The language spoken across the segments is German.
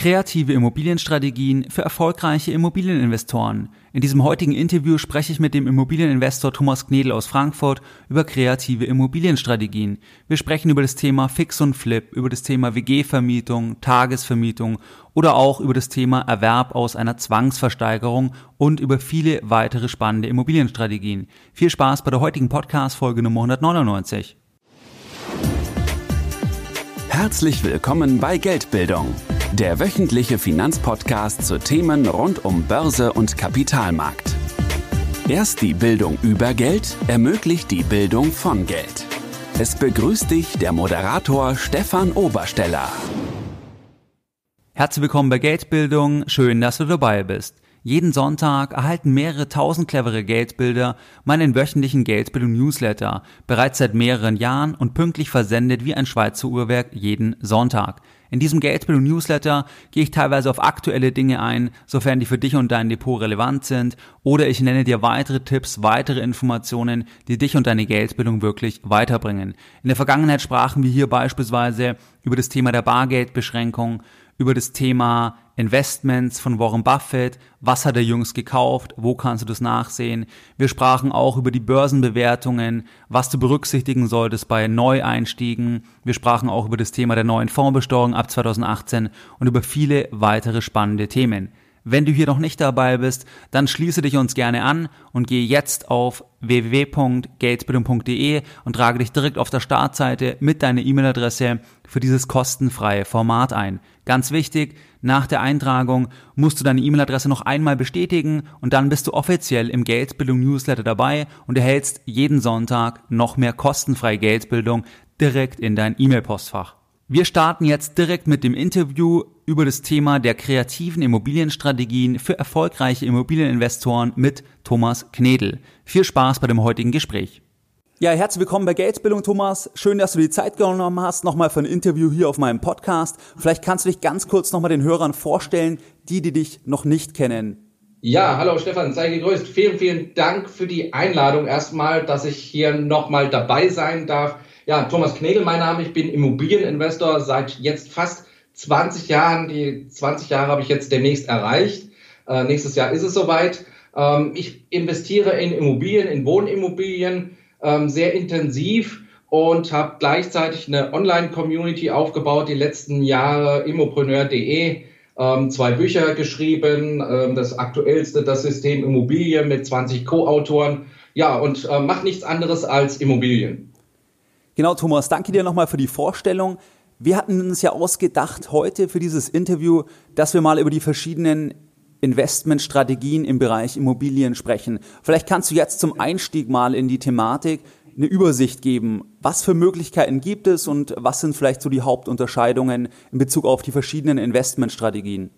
Kreative Immobilienstrategien für erfolgreiche Immobilieninvestoren. In diesem heutigen Interview spreche ich mit dem Immobilieninvestor Thomas Knedel aus Frankfurt über kreative Immobilienstrategien. Wir sprechen über das Thema Fix und Flip, über das Thema WG-Vermietung, Tagesvermietung oder auch über das Thema Erwerb aus einer Zwangsversteigerung und über viele weitere spannende Immobilienstrategien. Viel Spaß bei der heutigen Podcast-Folge Nummer 199. Herzlich willkommen bei Geldbildung der wöchentliche Finanzpodcast zu Themen rund um Börse und Kapitalmarkt. Erst die Bildung über Geld ermöglicht die Bildung von Geld. Es begrüßt dich der Moderator Stefan Obersteller. Herzlich willkommen bei Geldbildung. Schön, dass du dabei bist. Jeden Sonntag erhalten mehrere tausend clevere Geldbilder meinen wöchentlichen Geldbildung Newsletter, bereits seit mehreren Jahren und pünktlich versendet wie ein Schweizer Uhrwerk jeden Sonntag. In diesem Geldbildung Newsletter gehe ich teilweise auf aktuelle Dinge ein, sofern die für dich und dein Depot relevant sind, oder ich nenne dir weitere Tipps, weitere Informationen, die dich und deine Geldbildung wirklich weiterbringen. In der Vergangenheit sprachen wir hier beispielsweise über das Thema der Bargeldbeschränkung, über das Thema Investments von Warren Buffett, was hat er jüngst gekauft, wo kannst du das nachsehen. Wir sprachen auch über die Börsenbewertungen, was du berücksichtigen solltest bei Neueinstiegen. Wir sprachen auch über das Thema der neuen Fondsbesteuerung ab 2018 und über viele weitere spannende Themen. Wenn du hier noch nicht dabei bist, dann schließe dich uns gerne an und gehe jetzt auf www.geldbildung.de und trage dich direkt auf der Startseite mit deiner E-Mail-Adresse für dieses kostenfreie Format ein. Ganz wichtig, nach der Eintragung musst du deine E-Mail-Adresse noch einmal bestätigen und dann bist du offiziell im Geldbildung Newsletter dabei und erhältst jeden Sonntag noch mehr kostenfreie Geldbildung direkt in dein E-Mail-Postfach. Wir starten jetzt direkt mit dem Interview über das Thema der kreativen Immobilienstrategien für erfolgreiche Immobilieninvestoren mit Thomas Knedel. Viel Spaß bei dem heutigen Gespräch. Ja, herzlich willkommen bei Geldbildung, Thomas. Schön, dass du die Zeit genommen hast, nochmal für ein Interview hier auf meinem Podcast. Vielleicht kannst du dich ganz kurz nochmal den Hörern vorstellen, die, die dich noch nicht kennen. Ja, hallo Stefan, sei gegrüßt. Vielen, vielen Dank für die Einladung erstmal, dass ich hier nochmal dabei sein darf. Ja, Thomas Knegel, mein Name. Ich bin Immobilieninvestor seit jetzt fast 20 Jahren. Die 20 Jahre habe ich jetzt demnächst erreicht. Äh, nächstes Jahr ist es soweit. Ähm, ich investiere in Immobilien, in Wohnimmobilien ähm, sehr intensiv und habe gleichzeitig eine Online-Community aufgebaut, die letzten Jahre immopreneur.de. Ähm, zwei Bücher geschrieben, ähm, das aktuellste, das System Immobilien mit 20 Co-Autoren. Ja, und äh, macht nichts anderes als Immobilien. Genau, Thomas, danke dir nochmal für die Vorstellung. Wir hatten uns ja ausgedacht heute für dieses Interview, dass wir mal über die verschiedenen Investmentstrategien im Bereich Immobilien sprechen. Vielleicht kannst du jetzt zum Einstieg mal in die Thematik eine Übersicht geben. Was für Möglichkeiten gibt es und was sind vielleicht so die Hauptunterscheidungen in Bezug auf die verschiedenen Investmentstrategien?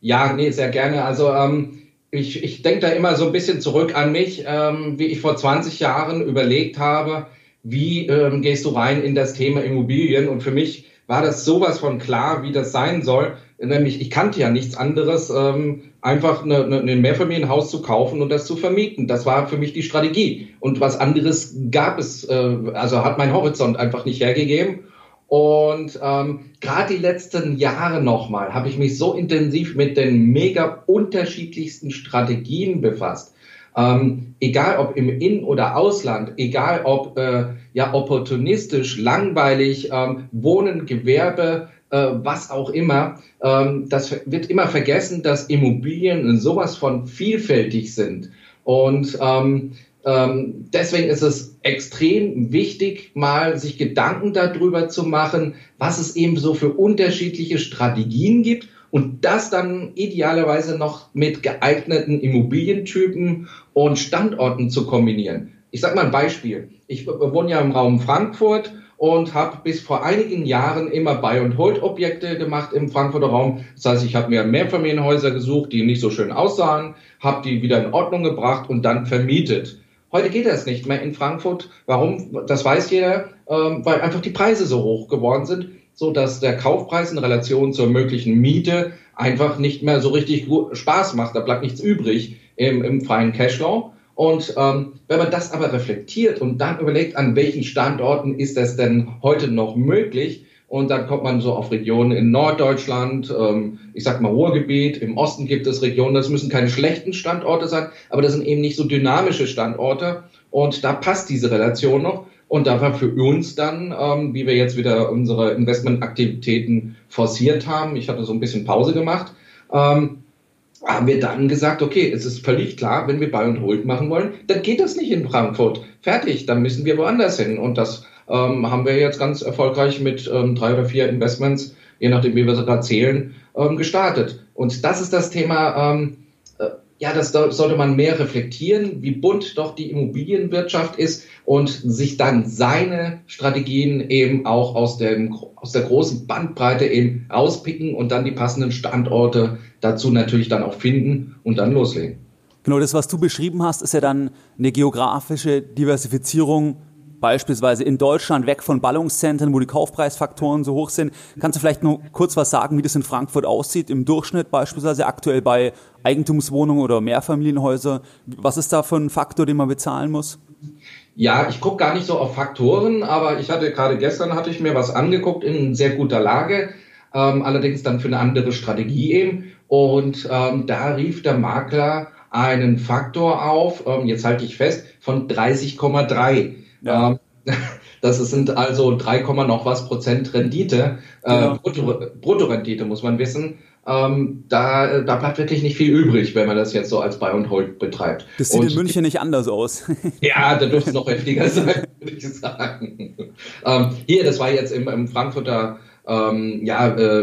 Ja, nee, sehr gerne. Also ähm, ich, ich denke da immer so ein bisschen zurück an mich, ähm, wie ich vor 20 Jahren überlegt habe, wie ähm, gehst du rein in das Thema Immobilien? Und für mich war das sowas von klar, wie das sein soll. Nämlich, ich kannte ja nichts anderes, ähm, einfach eine, eine, ein Mehrfamilienhaus zu kaufen und das zu vermieten. Das war für mich die Strategie. Und was anderes gab es, äh, also hat mein Horizont einfach nicht hergegeben. Und ähm, gerade die letzten Jahre nochmal habe ich mich so intensiv mit den mega unterschiedlichsten Strategien befasst. Ähm, egal ob im In- oder Ausland, egal ob äh, ja opportunistisch, langweilig, ähm, Wohnen, Gewerbe, äh, was auch immer, ähm, das wird immer vergessen, dass Immobilien sowas von vielfältig sind. Und ähm, ähm, deswegen ist es extrem wichtig, mal sich Gedanken darüber zu machen, was es eben so für unterschiedliche Strategien gibt und das dann idealerweise noch mit geeigneten Immobilientypen und Standorten zu kombinieren. Ich sage mal ein Beispiel. Ich wohne ja im Raum Frankfurt und habe bis vor einigen Jahren immer Buy and Hold Objekte gemacht im Frankfurter Raum. Das heißt, ich habe mir Mehrfamilienhäuser gesucht, die nicht so schön aussahen, habe die wieder in Ordnung gebracht und dann vermietet. Heute geht das nicht mehr in Frankfurt. Warum? Das weiß jeder, ähm, weil einfach die Preise so hoch geworden sind so dass der Kaufpreis in Relation zur möglichen Miete einfach nicht mehr so richtig Spaß macht. Da bleibt nichts übrig im, im freien Cashflow. Und ähm, wenn man das aber reflektiert und dann überlegt, an welchen Standorten ist das denn heute noch möglich, Und dann kommt man so auf Regionen in Norddeutschland, ähm, ich sag mal Ruhrgebiet, im Osten gibt es Regionen, das müssen keine schlechten Standorte sein, aber das sind eben nicht so dynamische Standorte. Und da passt diese Relation noch. Und da war für uns dann, ähm, wie wir jetzt wieder unsere Investmentaktivitäten forciert haben, ich hatte so ein bisschen Pause gemacht, ähm, haben wir dann gesagt, okay, es ist völlig klar, wenn wir Buy und Hold machen wollen, dann geht das nicht in Frankfurt. Fertig, dann müssen wir woanders hin. Und das ähm, haben wir jetzt ganz erfolgreich mit ähm, drei oder vier Investments, je nachdem, wie wir sie gerade zählen, ähm, gestartet. Und das ist das Thema, ähm, äh, ja, das sollte man mehr reflektieren, wie bunt doch die Immobilienwirtschaft ist und sich dann seine Strategien eben auch aus, dem, aus der großen Bandbreite eben rauspicken und dann die passenden Standorte dazu natürlich dann auch finden und dann loslegen. Genau, das, was du beschrieben hast, ist ja dann eine geografische Diversifizierung beispielsweise in Deutschland weg von Ballungszentren, wo die Kaufpreisfaktoren so hoch sind. Kannst du vielleicht nur kurz was sagen, wie das in Frankfurt aussieht, im Durchschnitt beispielsweise aktuell bei Eigentumswohnungen oder Mehrfamilienhäusern? Was ist da für ein Faktor, den man bezahlen muss? Ja, ich gucke gar nicht so auf Faktoren, aber ich hatte gerade gestern hatte ich mir was angeguckt in sehr guter Lage, ähm, allerdings dann für eine andere Strategie eben. Und ähm, da rief der Makler einen Faktor auf, ähm, jetzt halte ich fest, von 30,3. Ja. Ähm, das sind also 3, noch was Prozent Rendite, äh, genau. Brutto, Bruttorendite muss man wissen. Ähm, da, da bleibt wirklich nicht viel übrig, wenn man das jetzt so als Buy and Hold betreibt. Das sieht und, in München nicht anders aus. ja, da dürfte es noch heftiger sein, würde ich sagen. Ähm, hier, das war jetzt im, im Frankfurter ähm, ja, äh,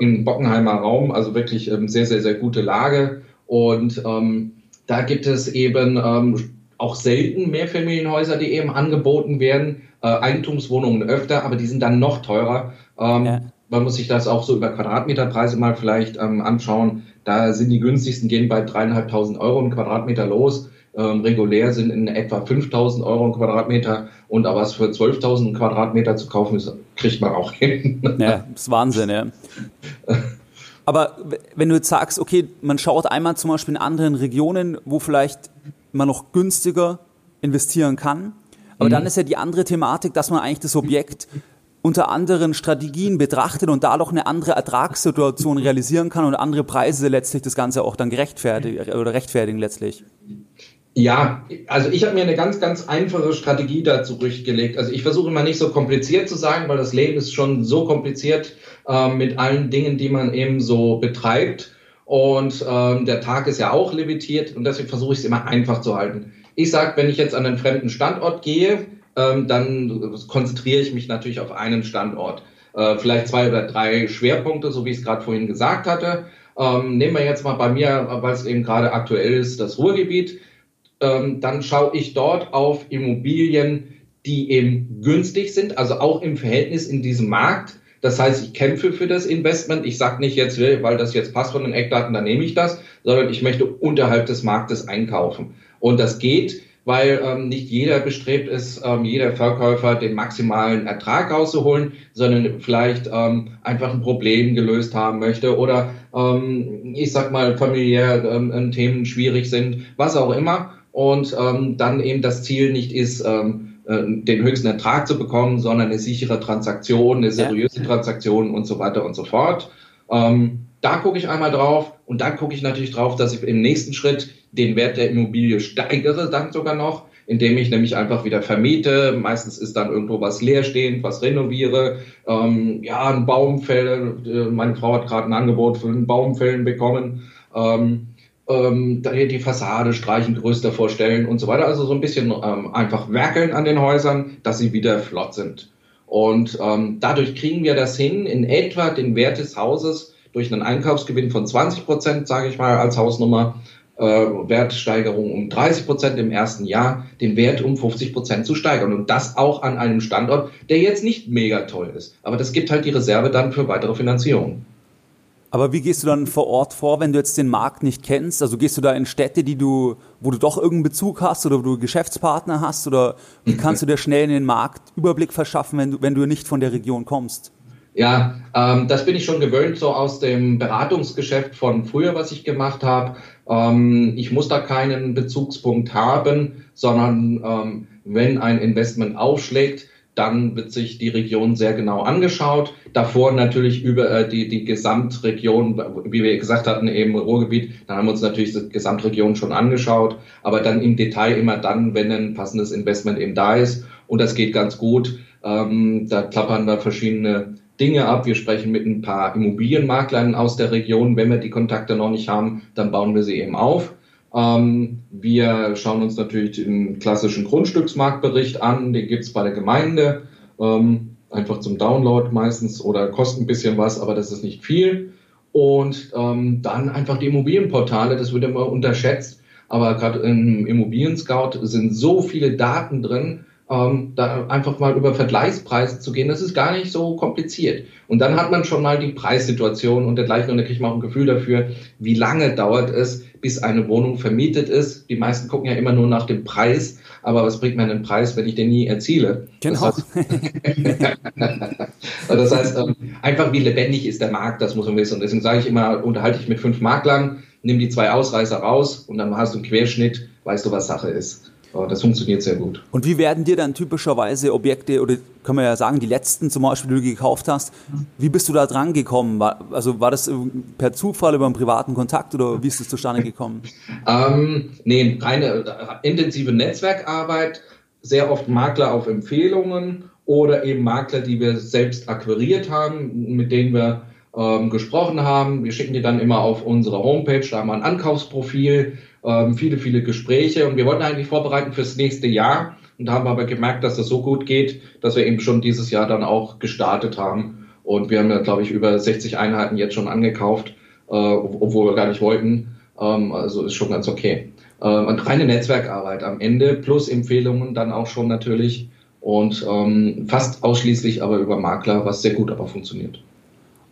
im Bockenheimer Raum, also wirklich ähm, sehr, sehr, sehr gute Lage. Und ähm, da gibt es eben ähm, auch selten Mehrfamilienhäuser, die eben angeboten werden, äh, Eigentumswohnungen öfter, aber die sind dann noch teurer. Ähm, ja. Man muss sich das auch so über Quadratmeterpreise mal vielleicht ähm, anschauen. Da sind die günstigsten, gehen bei dreieinhalbtausend Euro im Quadratmeter los. Ähm, regulär sind in etwa 5000 Euro im Quadratmeter und aber was für 12.000 Quadratmeter zu kaufen ist, kriegt man auch hin. Ja, das ist Wahnsinn, ja. Aber wenn du jetzt sagst, okay, man schaut einmal zum Beispiel in anderen Regionen, wo vielleicht man noch günstiger investieren kann. Aber mhm. dann ist ja die andere Thematik, dass man eigentlich das Objekt unter anderen Strategien betrachtet und dadurch eine andere Ertragssituation realisieren kann und andere Preise letztlich das Ganze auch dann gerechtfertigen oder rechtfertigen letztlich. Ja, also ich habe mir eine ganz, ganz einfache Strategie dazu durchgelegt. Also ich versuche immer nicht so kompliziert zu sagen, weil das Leben ist schon so kompliziert äh, mit allen Dingen, die man eben so betreibt. Und ähm, der Tag ist ja auch limitiert und deswegen versuche ich es immer einfach zu halten. Ich sage, wenn ich jetzt an einen fremden Standort gehe, ähm, dann konzentriere ich mich natürlich auf einen Standort. Äh, vielleicht zwei oder drei Schwerpunkte, so wie ich es gerade vorhin gesagt hatte. Ähm, nehmen wir jetzt mal bei mir, weil es eben gerade aktuell ist, das Ruhrgebiet. Ähm, dann schaue ich dort auf Immobilien, die eben günstig sind, also auch im Verhältnis in diesem Markt das heißt, ich kämpfe für das Investment. Ich sage nicht jetzt, weil das jetzt passt von den Eckdaten, dann nehme ich das, sondern ich möchte unterhalb des Marktes einkaufen. Und das geht, weil ähm, nicht jeder bestrebt ist, ähm, jeder Verkäufer den maximalen Ertrag rauszuholen, sondern vielleicht ähm, einfach ein Problem gelöst haben möchte oder ähm, ich sag mal familiär ähm, Themen schwierig sind, was auch immer. Und ähm, dann eben das Ziel nicht ist, ähm, äh, den höchsten Ertrag zu bekommen, sondern eine sichere Transaktion, eine seriöse. Transaktion und so weiter und so fort. Ähm, da gucke ich einmal drauf und dann gucke ich natürlich drauf, dass ich im nächsten Schritt den Wert der Immobilie steigere, dann sogar noch, indem ich nämlich einfach wieder vermiete. Meistens ist dann irgendwo was leerstehend, was renoviere. Ähm, ja, ein Baumfäller, äh, meine Frau hat gerade ein Angebot für einen Baumfällen bekommen. Ähm, ähm, die Fassade streichen, größer vorstellen und so weiter. Also so ein bisschen ähm, einfach werkeln an den Häusern, dass sie wieder flott sind. Und ähm, dadurch kriegen wir das hin, in etwa den Wert des Hauses durch einen Einkaufsgewinn von 20 Prozent, sage ich mal, als Hausnummer, äh, Wertsteigerung um 30 Prozent im ersten Jahr, den Wert um 50 Prozent zu steigern. Und das auch an einem Standort, der jetzt nicht mega toll ist. Aber das gibt halt die Reserve dann für weitere Finanzierung. Aber wie gehst du dann vor Ort vor, wenn du jetzt den Markt nicht kennst? Also gehst du da in Städte, die du, wo du doch irgendeinen Bezug hast oder wo du Geschäftspartner hast? Oder wie kannst du dir schnell in den Markt Überblick verschaffen, wenn du, wenn du nicht von der Region kommst? Ja, ähm, das bin ich schon gewöhnt, so aus dem Beratungsgeschäft von früher, was ich gemacht habe. Ähm, ich muss da keinen Bezugspunkt haben, sondern ähm, wenn ein Investment aufschlägt, dann wird sich die Region sehr genau angeschaut. Davor natürlich über äh, die, die Gesamtregion, wie wir gesagt hatten, eben Ruhrgebiet, dann haben wir uns natürlich die Gesamtregion schon angeschaut, aber dann im Detail immer dann, wenn ein passendes Investment eben da ist. Und das geht ganz gut. Ähm, da klappern wir verschiedene Dinge ab. Wir sprechen mit ein paar Immobilienmaklern aus der Region. Wenn wir die Kontakte noch nicht haben, dann bauen wir sie eben auf. Ähm, wir schauen uns natürlich den klassischen Grundstücksmarktbericht an. Den gibt's bei der Gemeinde. Ähm, einfach zum Download meistens oder kostet ein bisschen was, aber das ist nicht viel. Und ähm, dann einfach die Immobilienportale, das wird immer unterschätzt. Aber gerade im Immobilien-Scout sind so viele Daten drin, ähm, da einfach mal über Vergleichspreise zu gehen, das ist gar nicht so kompliziert. Und dann hat man schon mal die Preissituation und dergleichen und da kriegt man auch ein Gefühl dafür, wie lange dauert es, bis eine Wohnung vermietet ist. Die meisten gucken ja immer nur nach dem Preis, aber was bringt mir einen Preis, wenn ich den nie erziele? Genau. Das heißt, das heißt ähm, einfach wie lebendig ist der Markt, das muss man wissen. Und deswegen sage ich immer, unterhalte ich mit fünf Maklern, nimm die zwei Ausreißer raus und dann hast du einen Querschnitt, weißt du, was Sache ist. Das funktioniert sehr gut. Und wie werden dir dann typischerweise Objekte, oder können wir ja sagen, die letzten zum Beispiel, die du gekauft hast, wie bist du da dran gekommen? War, also war das per Zufall über einen privaten Kontakt oder wie ist das zustande gekommen? ähm, nee, reine intensive Netzwerkarbeit, sehr oft Makler auf Empfehlungen oder eben Makler, die wir selbst akquiriert haben, mit denen wir ähm, gesprochen haben. Wir schicken die dann immer auf unsere Homepage, da haben wir ein Ankaufsprofil, ähm, viele, viele Gespräche und wir wollten eigentlich vorbereiten fürs nächste Jahr und haben aber gemerkt, dass das so gut geht, dass wir eben schon dieses Jahr dann auch gestartet haben. Und wir haben ja, glaube ich, über 60 Einheiten jetzt schon angekauft, äh, obwohl wir gar nicht wollten. Ähm, also ist schon ganz okay. Äh, und reine Netzwerkarbeit am Ende plus Empfehlungen dann auch schon natürlich und ähm, fast ausschließlich aber über Makler, was sehr gut aber funktioniert.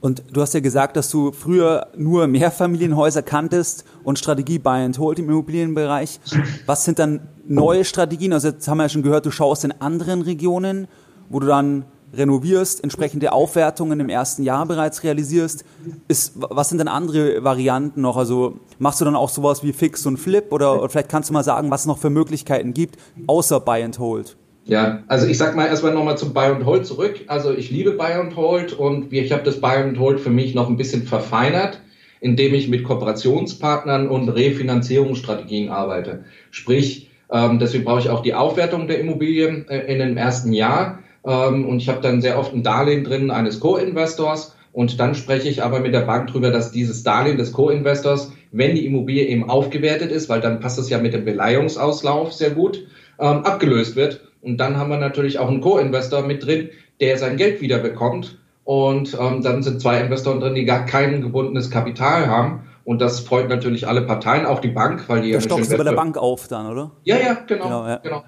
Und du hast ja gesagt, dass du früher nur Mehrfamilienhäuser kanntest und Strategie Buy and Hold im Immobilienbereich. Was sind dann neue Strategien? Also jetzt haben wir ja schon gehört, du schaust in anderen Regionen, wo du dann renovierst, entsprechende Aufwertungen im ersten Jahr bereits realisierst. Ist, was sind denn andere Varianten noch? Also machst du dann auch sowas wie Fix und Flip oder, oder vielleicht kannst du mal sagen, was es noch für Möglichkeiten gibt, außer Buy and Hold? Ja, also ich sag mal erstmal nochmal zum Buy and Hold zurück. Also ich liebe Buy and Hold und ich habe das Buy and Hold für mich noch ein bisschen verfeinert, indem ich mit Kooperationspartnern und Refinanzierungsstrategien arbeite. Sprich, ähm, deswegen brauche ich auch die Aufwertung der Immobilien äh, in dem ersten Jahr. Ähm, und ich habe dann sehr oft ein Darlehen drin eines Co-Investors. Und dann spreche ich aber mit der Bank drüber, dass dieses Darlehen des Co-Investors, wenn die Immobilie eben aufgewertet ist, weil dann passt es ja mit dem Beleihungsauslauf sehr gut, ähm, abgelöst wird und dann haben wir natürlich auch einen Co-Investor mit drin, der sein Geld wieder bekommt. Und ähm, dann sind zwei Investoren drin, die gar kein gebundenes Kapital haben. Und das freut natürlich alle Parteien, auch die Bank, weil die da ja stockst du bei der Bank auf dann, oder? Ja, ja, genau. genau, ja. genau.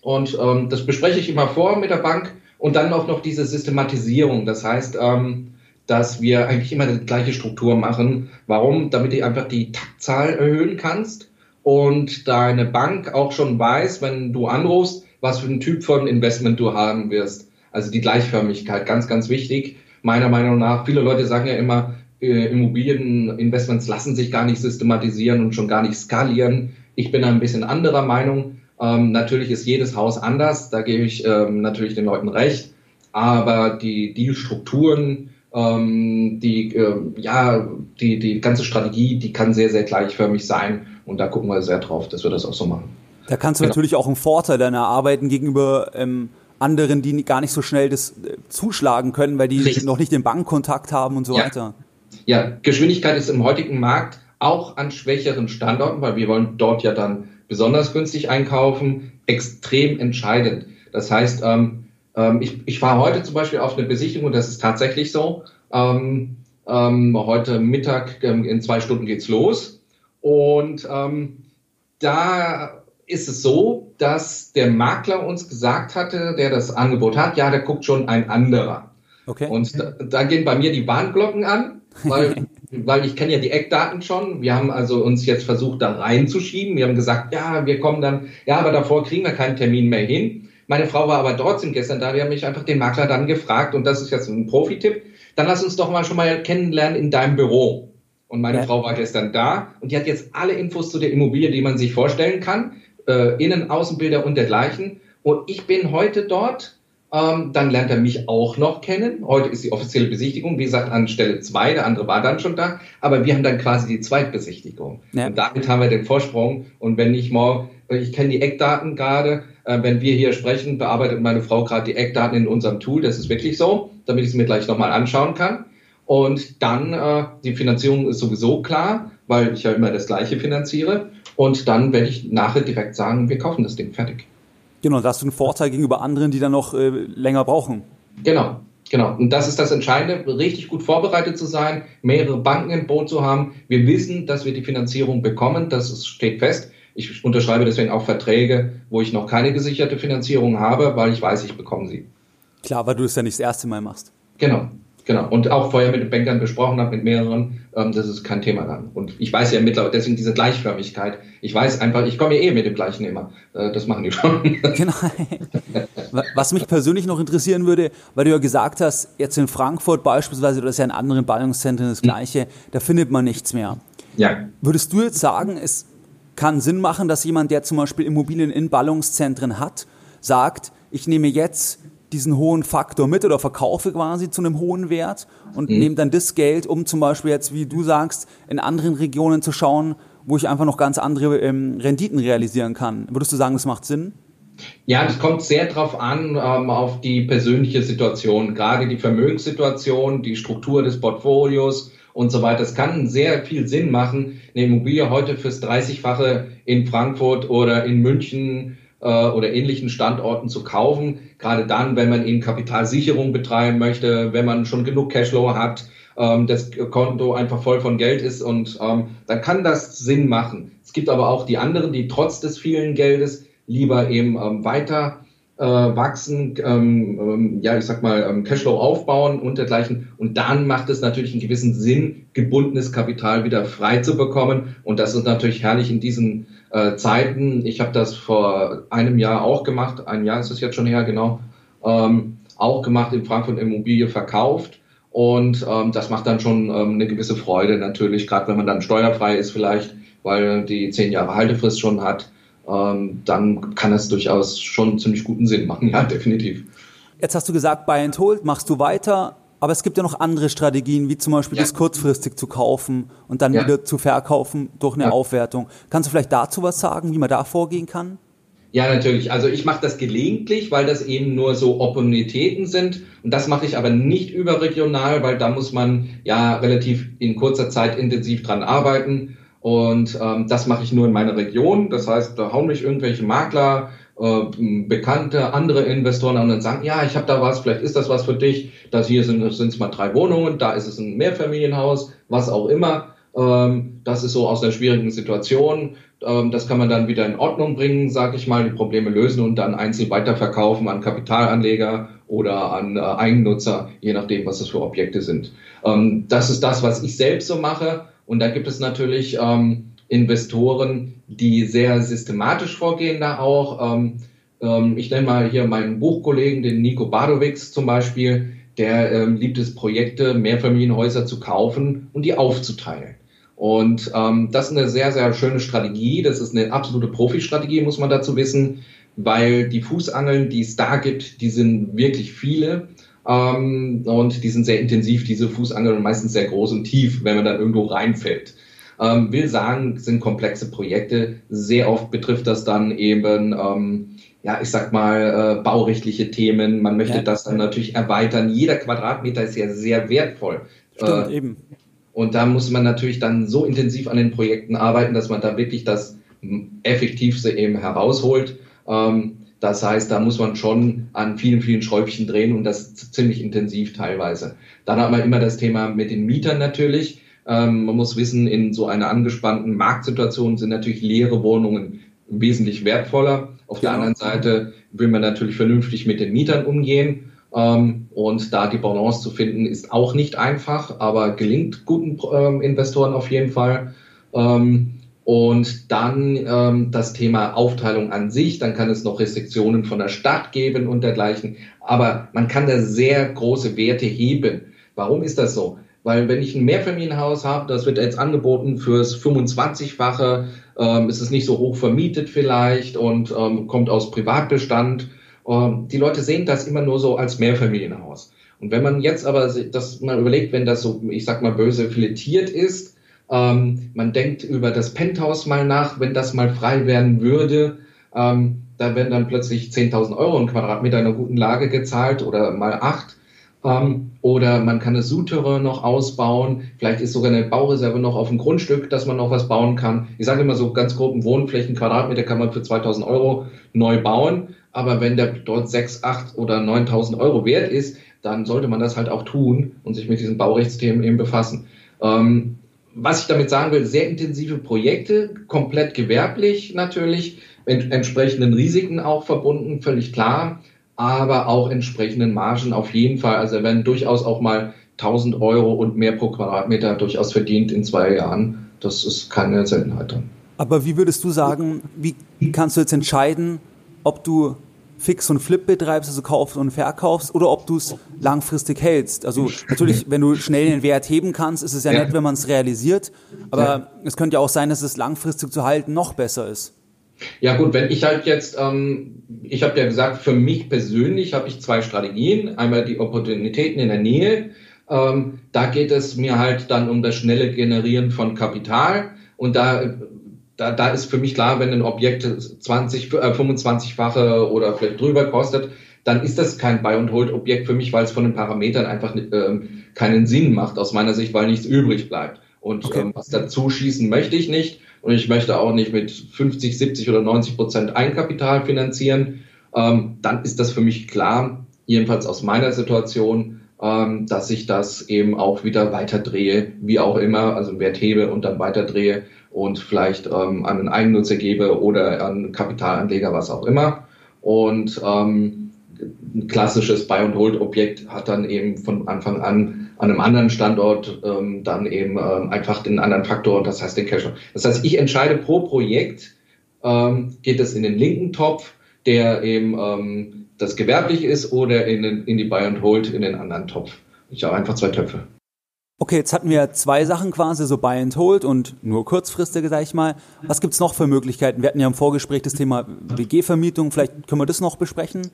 Und ähm, das bespreche ich immer vor mit der Bank und dann auch noch diese Systematisierung. Das heißt, ähm, dass wir eigentlich immer die gleiche Struktur machen. Warum? Damit du einfach die Taktzahl erhöhen kannst und deine Bank auch schon weiß, wenn du anrufst, was für ein Typ von Investment du haben wirst. Also die Gleichförmigkeit, ganz, ganz wichtig. Meiner Meinung nach, viele Leute sagen ja immer, äh, Immobilieninvestments lassen sich gar nicht systematisieren und schon gar nicht skalieren. Ich bin ein bisschen anderer Meinung. Ähm, natürlich ist jedes Haus anders, da gebe ich ähm, natürlich den Leuten recht. Aber die, die Strukturen, ähm, die, äh, ja, die, die ganze Strategie, die kann sehr, sehr gleichförmig sein. Und da gucken wir sehr drauf, dass wir das auch so machen. Da kannst du genau. natürlich auch einen Vorteil dann erarbeiten gegenüber ähm, anderen, die gar nicht so schnell das äh, zuschlagen können, weil die Richtig. noch nicht den Bankkontakt haben und so ja. weiter. Ja, Geschwindigkeit ist im heutigen Markt auch an schwächeren Standorten, weil wir wollen dort ja dann besonders günstig einkaufen, extrem entscheidend. Das heißt, ähm, ähm, ich, ich fahre heute zum Beispiel auf eine Besichtigung und das ist tatsächlich so. Ähm, ähm, heute Mittag ähm, in zwei Stunden geht's los und ähm, da ist es so, dass der Makler uns gesagt hatte, der das Angebot hat, ja, da guckt schon ein anderer. Okay. Und da, da gehen bei mir die Warnglocken an, weil, weil ich kenne ja die Eckdaten schon. Wir haben also uns jetzt versucht, da reinzuschieben. Wir haben gesagt, ja, wir kommen dann, ja, aber davor kriegen wir keinen Termin mehr hin. Meine Frau war aber trotzdem gestern da. Wir haben mich einfach den Makler dann gefragt, und das ist jetzt ein Profi-Tipp, dann lass uns doch mal schon mal kennenlernen in deinem Büro. Und meine ja. Frau war gestern da und die hat jetzt alle Infos zu der Immobilie, die man sich vorstellen kann äh, Innen-, Außenbilder und dergleichen. Und ich bin heute dort Ähm, dann lernt er mich auch noch kennen. Heute ist die offizielle Besichtigung, wie gesagt, an Stelle zwei. Der andere war dann schon da. Aber wir haben dann quasi die Zweitbesichtigung. Ja. Und damit haben wir den Vorsprung. Und wenn ich morgen, ich kenne die Eckdaten gerade, äh, wenn wir hier sprechen, bearbeitet meine Frau gerade die Eckdaten in unserem Tool. Das ist wirklich so, damit ich es mir gleich nochmal anschauen kann. Und dann, äh, die Finanzierung ist sowieso klar, weil ich ja immer das Gleiche finanziere. Und dann werde ich nachher direkt sagen, wir kaufen das Ding fertig. Genau, da hast du einen Vorteil gegenüber anderen, die dann noch äh, länger brauchen. Genau, genau. Und das ist das Entscheidende, richtig gut vorbereitet zu sein, mehrere Banken im Boot zu haben. Wir wissen, dass wir die Finanzierung bekommen, das steht fest. Ich unterschreibe deswegen auch Verträge, wo ich noch keine gesicherte Finanzierung habe, weil ich weiß, ich bekomme sie. Klar, weil du es ja nicht das erste Mal machst. Genau, Genau. Und auch vorher mit den Bankern besprochen habe, mit mehreren, ähm, das ist kein Thema dann. Und ich weiß ja mittlerweile, deswegen diese Gleichförmigkeit. Ich weiß einfach, ich komme ja eh mit dem gleichen immer. Äh, das machen die schon. Genau. Was mich persönlich noch interessieren würde, weil du ja gesagt hast, jetzt in Frankfurt beispielsweise, oder ist ja in anderen Ballungszentren das Gleiche, da findet man nichts mehr. Ja. Würdest du jetzt sagen, es kann Sinn machen, dass jemand, der zum Beispiel Immobilien in Ballungszentren hat, sagt, ich nehme jetzt diesen hohen Faktor mit oder verkaufe quasi zu einem hohen Wert und mhm. nehme dann das Geld, um zum Beispiel jetzt, wie du sagst, in anderen Regionen zu schauen, wo ich einfach noch ganz andere ähm, Renditen realisieren kann. Würdest du sagen, das macht Sinn? Ja, das kommt sehr drauf an, ähm, auf die persönliche Situation, gerade die Vermögenssituation, die Struktur des Portfolios und so weiter. Es kann sehr viel Sinn machen, eine Immobilie heute fürs 30-fache in Frankfurt oder in München äh, oder ähnlichen Standorten zu kaufen. Gerade dann, wenn man eben Kapitalsicherung betreiben möchte, wenn man schon genug Cashflow hat, ähm, das Konto einfach voll von Geld ist und ähm, dann kann das Sinn machen. Es gibt aber auch die anderen, die trotz des vielen Geldes lieber eben ähm, weiter äh, wachsen, ähm, ähm, ja, ich sag mal, ähm, Cashflow aufbauen und dergleichen. Und dann macht es natürlich einen gewissen Sinn, gebundenes Kapital wieder frei zu bekommen. Und das ist natürlich herrlich in diesen äh, Zeiten. Ich habe das vor einem Jahr auch gemacht. Ein Jahr ist es jetzt schon her, genau. Ähm, auch gemacht in Frankfurt Immobilie verkauft. Und ähm, das macht dann schon ähm, eine gewisse Freude natürlich, gerade wenn man dann steuerfrei ist vielleicht, weil die zehn Jahre Haltefrist schon hat ähm, dann kann es durchaus schon ziemlich guten Sinn machen, ja, definitiv. Jetzt hast du gesagt, Buy and Hold machst du weiter, aber es gibt ja noch andere Strategien, wie zum Beispiel ja. das kurzfristig zu kaufen und dann ja. wieder zu verkaufen durch eine ja. Aufwertung. Kannst du vielleicht dazu was sagen, wie man da vorgehen kann? Ja, natürlich. Also ich mache das gelegentlich, weil das eben nur so Opportunitäten sind. Und das mache ich aber nicht überregional, weil da muss man ja relativ in kurzer Zeit intensiv dran arbeiten. Und ähm, das mache ich nur in meiner Region. Das heißt, da hauen mich irgendwelche Makler, äh, bekannte andere Investoren an und sagen, ja, ich habe da was, vielleicht ist das was für dich. Das hier sind es mal drei Wohnungen, da ist es ein Mehrfamilienhaus, was auch immer. Ähm, das ist so aus einer schwierigen Situation. Ähm, das kann man dann wieder in Ordnung bringen, sage ich mal, die Probleme lösen und dann einzeln weiterverkaufen an Kapitalanleger oder an äh, Eigennutzer, je nachdem, was das für Objekte sind. Ähm, das ist das, was ich selbst so mache. Und da gibt es natürlich ähm, Investoren, die sehr systematisch vorgehen da auch. Ähm, ähm, ich nenne mal hier meinen Buchkollegen, den Nico Badowicz zum Beispiel, der ähm, liebt es, Projekte, Mehrfamilienhäuser zu kaufen und die aufzuteilen. Und ähm, das ist eine sehr, sehr schöne Strategie. Das ist eine absolute Profi-Strategie, muss man dazu wissen, weil die Fußangeln, die es da gibt, die sind wirklich viele. Ähm, und die sind sehr intensiv, diese Fußangeln, und meistens sehr groß und tief, wenn man dann irgendwo reinfällt. Ähm, will sagen, sind komplexe Projekte. Sehr oft betrifft das dann eben, ähm, ja, ich sag mal, äh, baurechtliche Themen. Man möchte ja. das dann natürlich erweitern. Jeder Quadratmeter ist ja sehr wertvoll. Stimmt, äh, eben. Und da muss man natürlich dann so intensiv an den Projekten arbeiten, dass man da wirklich das Effektivste eben herausholt. Ähm, das heißt, da muss man schon an vielen, vielen Schräubchen drehen und das ziemlich intensiv teilweise. Dann hat man immer das Thema mit den Mietern natürlich. Ähm, man muss wissen, in so einer angespannten Marktsituation sind natürlich leere Wohnungen wesentlich wertvoller. Auf der anderen Seite will man natürlich vernünftig mit den Mietern umgehen. Ähm, und da die Balance zu finden, ist auch nicht einfach, aber gelingt guten ähm, Investoren auf jeden Fall. Ähm, und dann ähm, das Thema Aufteilung an sich, dann kann es noch Restriktionen von der Stadt geben und dergleichen. Aber man kann da sehr große Werte heben. Warum ist das so? Weil wenn ich ein Mehrfamilienhaus habe, das wird jetzt angeboten fürs 25-fache, ähm, ist es nicht so hoch vermietet vielleicht und ähm, kommt aus Privatbestand. Ähm, die Leute sehen das immer nur so als Mehrfamilienhaus. Und wenn man jetzt aber das mal überlegt, wenn das so, ich sag mal, böse filetiert ist, ähm, man denkt über das Penthouse mal nach, wenn das mal frei werden würde, ähm, da werden dann plötzlich 10.000 Euro ein Quadratmeter in einer guten Lage gezahlt oder mal acht. Ähm, oder man kann das Souterrain noch ausbauen. Vielleicht ist sogar eine Baureserve noch auf dem Grundstück, dass man noch was bauen kann. Ich sage immer so ganz groben Wohnflächen, Quadratmeter kann man für 2000 Euro neu bauen. Aber wenn der dort 6, 8 oder 9.000 Euro wert ist, dann sollte man das halt auch tun und sich mit diesen Baurechtsthemen eben befassen. Ähm, was ich damit sagen will, sehr intensive Projekte, komplett gewerblich natürlich, mit entsprechenden Risiken auch verbunden, völlig klar, aber auch entsprechenden Margen auf jeden Fall. Also werden durchaus auch mal 1000 Euro und mehr pro Quadratmeter durchaus verdient in zwei Jahren. Das ist keine Seltenheit. Aber wie würdest du sagen, wie kannst du jetzt entscheiden, ob du Fix und Flip betreibst, also kaufst und verkaufst, oder ob du es langfristig hältst. Also natürlich, wenn du schnell den Wert heben kannst, ist es ja, ja. nett, wenn man es realisiert. Aber ja. es könnte ja auch sein, dass es langfristig zu halten noch besser ist. Ja gut, wenn ich halt jetzt, ähm, ich habe ja gesagt, für mich persönlich habe ich zwei Strategien. Einmal die Opportunitäten in der Nähe. Ähm, da geht es mir halt dann um das schnelle Generieren von Kapital. Und da da, da ist für mich klar, wenn ein Objekt 20, äh, 25-fache oder vielleicht drüber kostet, dann ist das kein Buy-and-Hold-Objekt für mich, weil es von den Parametern einfach ähm, keinen Sinn macht, aus meiner Sicht, weil nichts übrig bleibt. Und okay. ähm, was dazu schießen möchte ich nicht. Und ich möchte auch nicht mit 50, 70 oder 90 Prozent Eigenkapital finanzieren. Ähm, dann ist das für mich klar, jedenfalls aus meiner Situation, ähm, dass ich das eben auch wieder weiterdrehe, wie auch immer, also Wert hebe und dann weiterdrehe und vielleicht ähm, an einen Eigennutzer gebe oder an Kapitalanleger, was auch immer. Und ähm, ein klassisches Buy-and-Hold-Objekt hat dann eben von Anfang an an einem anderen Standort ähm, dann eben ähm, einfach den anderen Faktor, das heißt den Cash. Das heißt, ich entscheide pro Projekt, ähm, geht es in den linken Topf, der eben ähm, das gewerblich ist, oder in, den, in die Buy-and-Hold in den anderen Topf. Ich habe einfach zwei Töpfe. Okay, jetzt hatten wir zwei Sachen quasi, so Buy and Hold und nur kurzfristige, sag ich mal. Was gibt's noch für Möglichkeiten? Wir hatten ja im Vorgespräch das Thema WG-Vermietung. Vielleicht können wir das noch besprechen?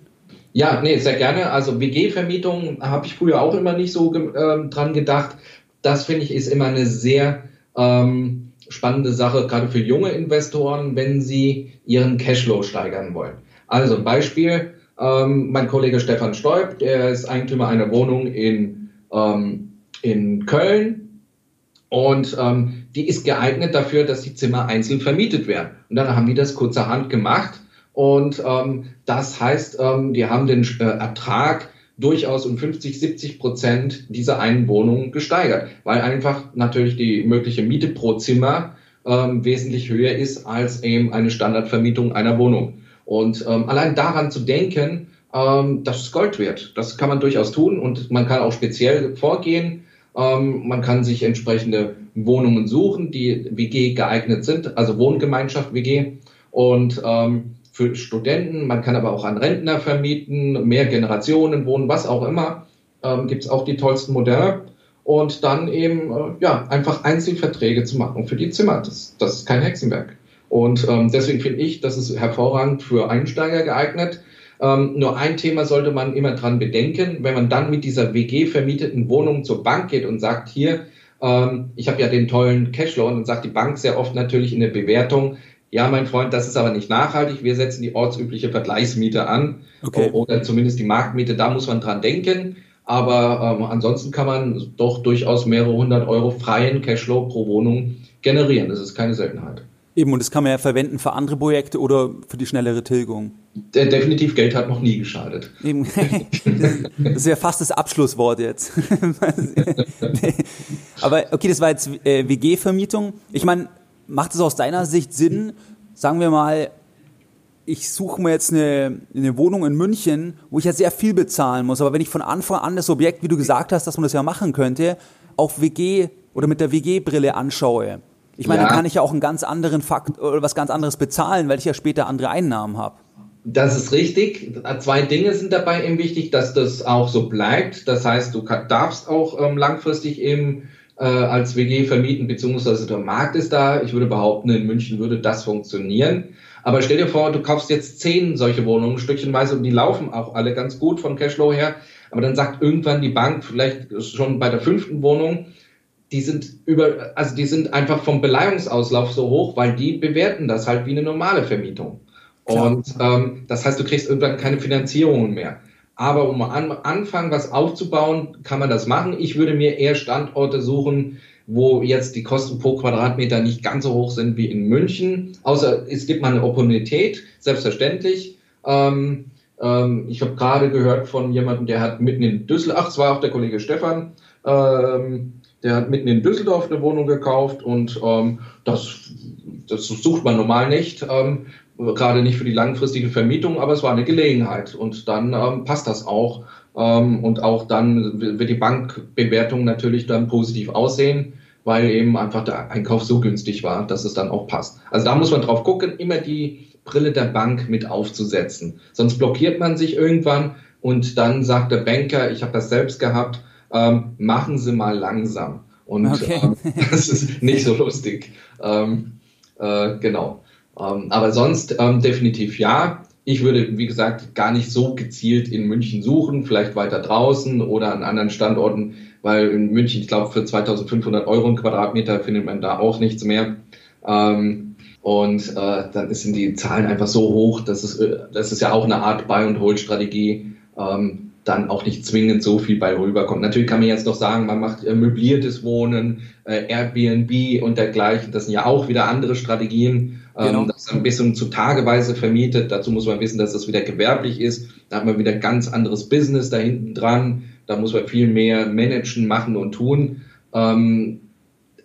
Ja, nee, sehr gerne. Also WG-Vermietung habe ich früher auch immer nicht so äh, dran gedacht. Das finde ich ist immer eine sehr ähm, spannende Sache, gerade für junge Investoren, wenn sie ihren Cashflow steigern wollen. Also Beispiel, ähm, mein Kollege Stefan Stoib, der ist Eigentümer einer Wohnung in ähm, in Köln und ähm, die ist geeignet dafür, dass die Zimmer einzeln vermietet werden. Und dann haben die das kurzerhand gemacht und ähm, das heißt, ähm, die haben den äh, Ertrag durchaus um 50, 70 Prozent dieser einen Wohnung gesteigert, weil einfach natürlich die mögliche Miete pro Zimmer ähm, wesentlich höher ist als eben eine Standardvermietung einer Wohnung. Und ähm, allein daran zu denken, ähm, das ist Gold wert. Das kann man durchaus tun und man kann auch speziell vorgehen. Ähm, man kann sich entsprechende Wohnungen suchen, die WG geeignet sind, also Wohngemeinschaft WG. Und ähm, für Studenten, man kann aber auch an Rentner vermieten, mehr Generationen wohnen, was auch immer, ähm, gibt es auch die tollsten Modelle. Und dann eben, äh, ja, einfach Einzelverträge zu machen für die Zimmer. Das, das ist kein Hexenwerk. Und ähm, deswegen finde ich, das ist hervorragend für Einsteiger geeignet. Ähm, nur ein Thema sollte man immer dran bedenken, wenn man dann mit dieser WG vermieteten Wohnung zur Bank geht und sagt, hier, ähm, ich habe ja den tollen Cashflow und dann sagt die Bank sehr oft natürlich in der Bewertung, ja, mein Freund, das ist aber nicht nachhaltig. Wir setzen die ortsübliche Vergleichsmiete an okay. oder zumindest die Marktmiete. Da muss man dran denken. Aber ähm, ansonsten kann man doch durchaus mehrere hundert Euro freien Cashflow pro Wohnung generieren. Das ist keine Seltenheit. Eben, und das kann man ja verwenden für andere Projekte oder für die schnellere Tilgung. Definitiv, Geld hat noch nie geschadet. Eben. Das ist ja fast das Abschlusswort jetzt. Aber okay, das war jetzt äh, WG-Vermietung. Ich meine, macht es aus deiner Sicht Sinn, sagen wir mal, ich suche mir jetzt eine, eine Wohnung in München, wo ich ja sehr viel bezahlen muss. Aber wenn ich von Anfang an das Objekt, wie du gesagt hast, dass man das ja machen könnte, auf WG oder mit der WG-Brille anschaue, ich meine, ja. dann kann ich ja auch einen ganz anderen Fakt oder was ganz anderes bezahlen, weil ich ja später andere Einnahmen habe. Das ist richtig. Zwei Dinge sind dabei eben wichtig, dass das auch so bleibt. Das heißt, du darfst auch ähm, langfristig eben äh, als WG vermieten, beziehungsweise der Markt ist da. Ich würde behaupten, in München würde das funktionieren. Aber stell dir vor, du kaufst jetzt zehn solche Wohnungen stückchenweise und die laufen auch alle ganz gut vom Cashflow her. Aber dann sagt irgendwann die Bank, vielleicht schon bei der fünften Wohnung, die sind über, also die sind einfach vom Beleihungsauslauf so hoch, weil die bewerten das halt wie eine normale Vermietung. Und ähm, das heißt, du kriegst irgendwann keine Finanzierungen mehr. Aber um am Anfang was aufzubauen, kann man das machen. Ich würde mir eher Standorte suchen, wo jetzt die Kosten pro Quadratmeter nicht ganz so hoch sind wie in München. Außer es gibt mal eine Opportunität, selbstverständlich. Ähm, ähm, ich habe gerade gehört von jemandem, der hat mitten in Düsseldorf, ach, es war auch der Kollege Stefan, ähm, der hat mitten in Düsseldorf eine Wohnung gekauft und ähm, das, das sucht man normal nicht, ähm, gerade nicht für die langfristige Vermietung, aber es war eine Gelegenheit und dann ähm, passt das auch ähm, und auch dann wird die Bankbewertung natürlich dann positiv aussehen, weil eben einfach der Einkauf so günstig war, dass es dann auch passt. Also da muss man drauf gucken, immer die Brille der Bank mit aufzusetzen, sonst blockiert man sich irgendwann und dann sagt der Banker, ich habe das selbst gehabt, ähm, machen Sie mal langsam. Und okay. ähm, das ist nicht so lustig. Ähm, äh, genau. Ähm, aber sonst ähm, definitiv ja. Ich würde, wie gesagt, gar nicht so gezielt in München suchen, vielleicht weiter draußen oder an anderen Standorten, weil in München, ich glaube, für 2500 Euro ein Quadratmeter findet man da auch nichts mehr. Ähm, und äh, dann sind die Zahlen einfach so hoch, dass es, äh, das ist ja auch eine Art Buy- and Hold-Strategie. Ähm, dann auch nicht zwingend so viel bei rüberkommt. Natürlich kann man jetzt noch sagen, man macht äh, möbliertes Wohnen, äh, Airbnb und dergleichen. Das sind ja auch wieder andere Strategien. Ähm, genau. das ist ein bisschen zu tageweise vermietet. Dazu muss man wissen, dass das wieder gewerblich ist. Da hat man wieder ganz anderes Business da hinten dran. Da muss man viel mehr managen, machen und tun. Ähm,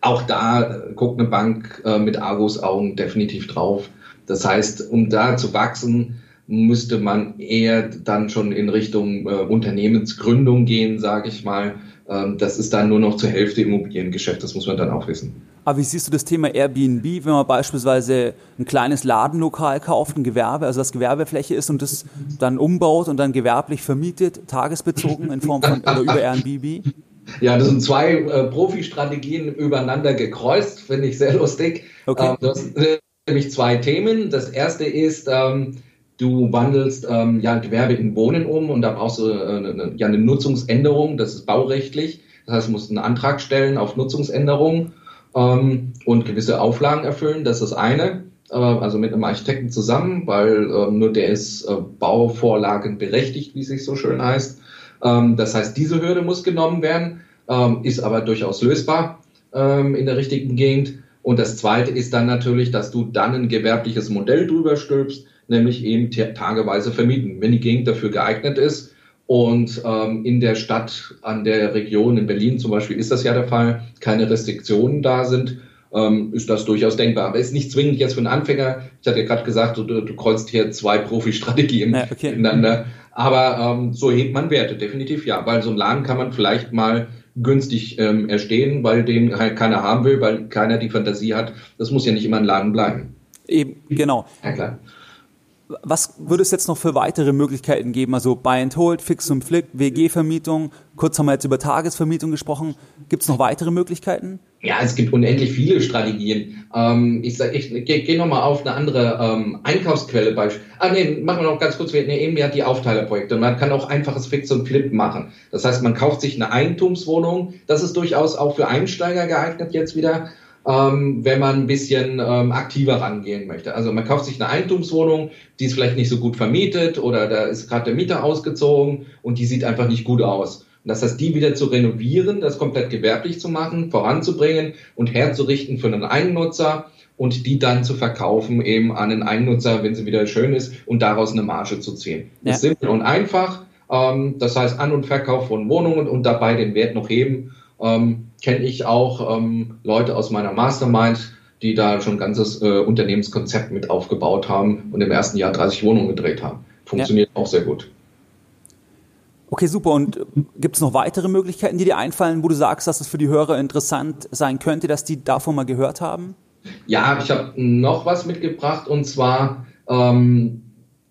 auch da äh, guckt eine Bank äh, mit Argus Augen definitiv drauf. Das heißt, um da zu wachsen, müsste man eher dann schon in Richtung äh, Unternehmensgründung gehen, sage ich mal. Ähm, das ist dann nur noch zur Hälfte Immobiliengeschäft, das muss man dann auch wissen. Aber wie siehst du das Thema Airbnb, wenn man beispielsweise ein kleines Ladenlokal kauft, ein Gewerbe, also das Gewerbefläche ist und das dann umbaut und dann gewerblich vermietet, tagesbezogen in Form von oder über Airbnb? Ja, das sind zwei äh, Profi-Strategien übereinander gekreuzt, finde ich sehr lustig. Okay. Ähm, du hast nämlich zwei Themen. Das erste ist, ähm, Du wandelst ähm, ja Gewerbe in Wohnen um und da brauchst du äh, eine, ja, eine Nutzungsänderung, das ist baurechtlich. Das heißt, du musst einen Antrag stellen auf Nutzungsänderung ähm, und gewisse Auflagen erfüllen. Das ist eine. Äh, also mit einem Architekten zusammen, weil äh, nur der ist äh, Bauvorlagen berechtigt, wie es sich so schön heißt. Ähm, das heißt, diese Hürde muss genommen werden, ähm, ist aber durchaus lösbar ähm, in der richtigen Gegend. Und das zweite ist dann natürlich, dass du dann ein gewerbliches Modell drüber stülpst, nämlich eben tageweise vermieten, wenn die Gegend dafür geeignet ist. Und ähm, in der Stadt, an der Region, in Berlin zum Beispiel, ist das ja der Fall, keine Restriktionen da sind, ähm, ist das durchaus denkbar. Aber ist nicht zwingend jetzt für einen Anfänger. Ich hatte ja gerade gesagt, du, du kreuzt hier zwei Profi-Strategien ja, okay. miteinander. Aber ähm, so hebt man Werte, definitiv ja. Weil so einen Laden kann man vielleicht mal günstig ähm, erstehen, weil den halt keiner haben will, weil keiner die Fantasie hat. Das muss ja nicht immer ein Laden bleiben. Eben, genau. Ja, klar. Was würde es jetzt noch für weitere Möglichkeiten geben? Also Buy and Hold, Fix und Flip, WG-Vermietung. Kurz haben wir jetzt über Tagesvermietung gesprochen. Gibt es noch weitere Möglichkeiten? Ja, es gibt unendlich viele Strategien. Ähm, ich sage, ich gehe geh nochmal auf eine andere ähm, Einkaufsquelle. Beispiel. Ah, nee, machen wir noch ganz kurz. Wir nehmen ja die Aufteilerprojekte. Man kann auch einfaches Fix und Flip machen. Das heißt, man kauft sich eine Eigentumswohnung. Das ist durchaus auch für Einsteiger geeignet jetzt wieder ähm, wenn man ein bisschen ähm, aktiver rangehen möchte. Also man kauft sich eine Eigentumswohnung, die ist vielleicht nicht so gut vermietet oder da ist gerade der Mieter ausgezogen und die sieht einfach nicht gut aus. Und das heißt, die wieder zu renovieren, das komplett gewerblich zu machen, voranzubringen und herzurichten für einen Eigennutzer und die dann zu verkaufen eben an einen Eigennutzer, wenn sie wieder schön ist und daraus eine Marge zu ziehen. Ja. Das ist simpel und einfach. Ähm, das heißt, An- und Verkauf von Wohnungen und dabei den Wert noch heben ähm, kenne ich auch ähm, Leute aus meiner Mastermind, die da schon ein ganzes äh, Unternehmenskonzept mit aufgebaut haben und im ersten Jahr 30 Wohnungen gedreht haben. Funktioniert ja. auch sehr gut. Okay, super. Und äh, gibt es noch weitere Möglichkeiten, die dir einfallen, wo du sagst, dass es für die Hörer interessant sein könnte, dass die davon mal gehört haben? Ja, ich habe noch was mitgebracht und zwar ähm,